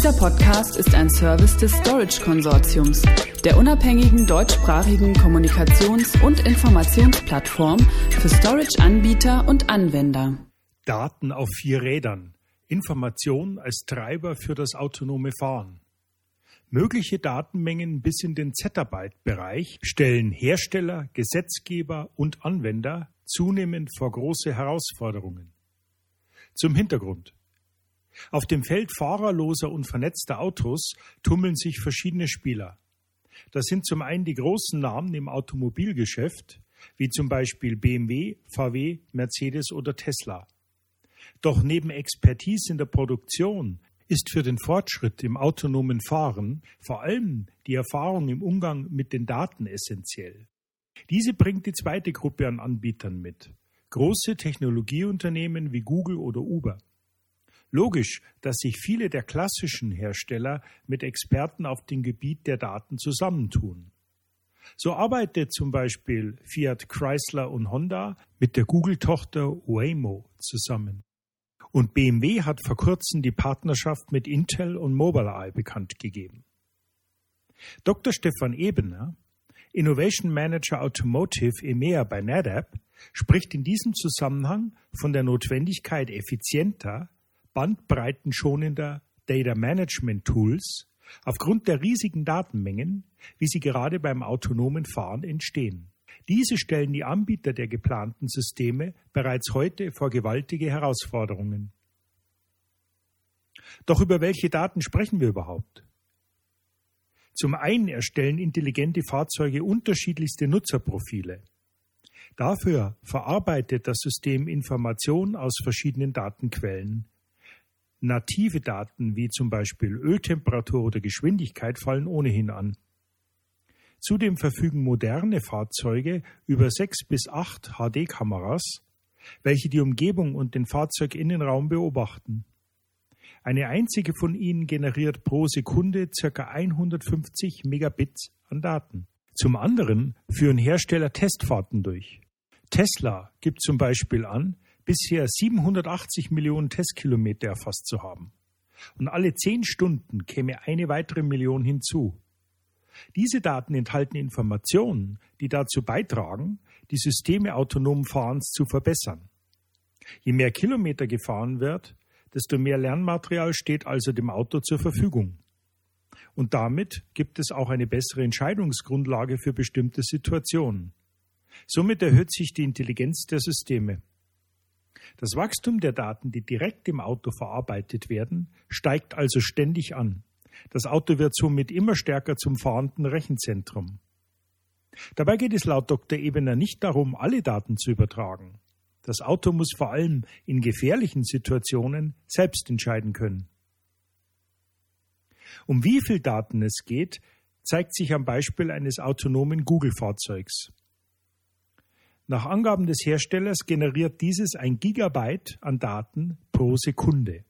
Dieser Podcast ist ein Service des Storage Konsortiums, der unabhängigen deutschsprachigen Kommunikations- und Informationsplattform für Storage-Anbieter und Anwender. Daten auf vier Rädern. Information als Treiber für das autonome Fahren. Mögliche Datenmengen bis in den Zettabyte-Bereich stellen Hersteller, Gesetzgeber und Anwender zunehmend vor große Herausforderungen. Zum Hintergrund. Auf dem Feld fahrerloser und vernetzter Autos tummeln sich verschiedene Spieler. Das sind zum einen die großen Namen im Automobilgeschäft, wie zum Beispiel BMW, VW, Mercedes oder Tesla. Doch neben Expertise in der Produktion ist für den Fortschritt im autonomen Fahren vor allem die Erfahrung im Umgang mit den Daten essentiell. Diese bringt die zweite Gruppe an Anbietern mit. Große Technologieunternehmen wie Google oder Uber. Logisch, dass sich viele der klassischen Hersteller mit Experten auf dem Gebiet der Daten zusammentun. So arbeitet zum Beispiel Fiat Chrysler und Honda mit der Google-Tochter Waymo zusammen. Und BMW hat vor kurzem die Partnerschaft mit Intel und Mobileye bekannt gegeben. Dr. Stefan Ebener, Innovation Manager Automotive EMEA bei NetApp, spricht in diesem Zusammenhang von der Notwendigkeit effizienter, bandbreitenschonender Data Management Tools aufgrund der riesigen Datenmengen, wie sie gerade beim autonomen Fahren entstehen. Diese stellen die Anbieter der geplanten Systeme bereits heute vor gewaltige Herausforderungen. Doch über welche Daten sprechen wir überhaupt? Zum einen erstellen intelligente Fahrzeuge unterschiedlichste Nutzerprofile. Dafür verarbeitet das System Informationen aus verschiedenen Datenquellen. Native Daten wie zum Beispiel Öltemperatur oder Geschwindigkeit fallen ohnehin an. Zudem verfügen moderne Fahrzeuge über sechs bis acht HD-Kameras, welche die Umgebung und den Fahrzeuginnenraum beobachten. Eine einzige von ihnen generiert pro Sekunde ca. 150 Megabits an Daten. Zum anderen führen Hersteller Testfahrten durch. Tesla gibt zum Beispiel an, bisher 780 Millionen Testkilometer erfasst zu haben. Und alle zehn Stunden käme eine weitere Million hinzu. Diese Daten enthalten Informationen, die dazu beitragen, die Systeme autonomen Fahrens zu verbessern. Je mehr Kilometer gefahren wird, desto mehr Lernmaterial steht also dem Auto zur Verfügung. Und damit gibt es auch eine bessere Entscheidungsgrundlage für bestimmte Situationen. Somit erhöht sich die Intelligenz der Systeme. Das Wachstum der Daten, die direkt im Auto verarbeitet werden, steigt also ständig an. Das Auto wird somit immer stärker zum fahrenden Rechenzentrum. Dabei geht es laut Dr. Ebener nicht darum, alle Daten zu übertragen. Das Auto muss vor allem in gefährlichen Situationen selbst entscheiden können. Um wie viel Daten es geht, zeigt sich am Beispiel eines autonomen Google-Fahrzeugs. Nach Angaben des Herstellers generiert dieses ein Gigabyte an Daten pro Sekunde.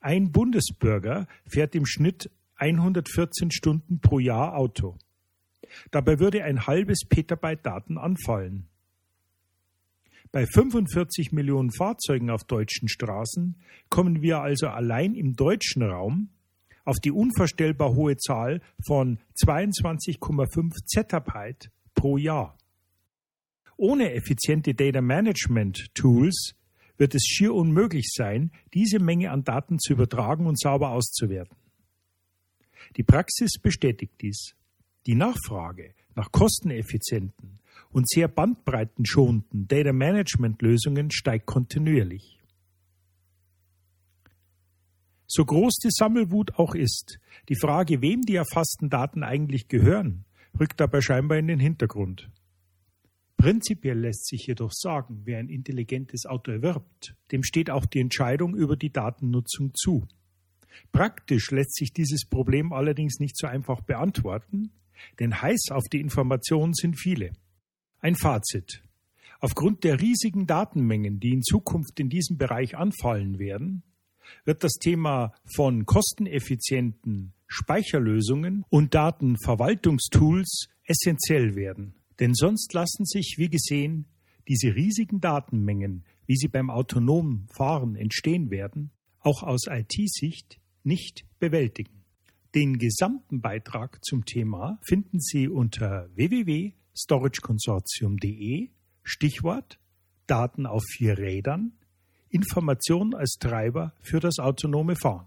Ein Bundesbürger fährt im Schnitt 114 Stunden pro Jahr Auto. Dabei würde ein halbes Petabyte Daten anfallen. Bei 45 Millionen Fahrzeugen auf deutschen Straßen kommen wir also allein im deutschen Raum auf die unvorstellbar hohe Zahl von 22,5 Zettabyte pro Jahr. Ohne effiziente Data Management Tools wird es schier unmöglich sein, diese Menge an Daten zu übertragen und sauber auszuwerten. Die Praxis bestätigt dies. Die Nachfrage nach kosteneffizienten, und sehr bandbreitenschonenden Data Management Lösungen steigt kontinuierlich. So groß die Sammelwut auch ist, die Frage, wem die erfassten Daten eigentlich gehören, rückt dabei scheinbar in den Hintergrund. Prinzipiell lässt sich jedoch sagen, wer ein intelligentes Auto erwirbt, dem steht auch die Entscheidung über die Datennutzung zu. Praktisch lässt sich dieses Problem allerdings nicht so einfach beantworten, denn heiß auf die Informationen sind viele. Ein Fazit. Aufgrund der riesigen Datenmengen, die in Zukunft in diesem Bereich anfallen werden, wird das Thema von kosteneffizienten Speicherlösungen und Datenverwaltungstools essentiell werden. Denn sonst lassen sich, wie gesehen, diese riesigen Datenmengen, wie sie beim autonomen Fahren entstehen werden, auch aus IT-Sicht nicht bewältigen. Den gesamten Beitrag zum Thema finden Sie unter www.storageconsortium.de Stichwort Daten auf vier Rädern, Information als Treiber für das autonome Fahren.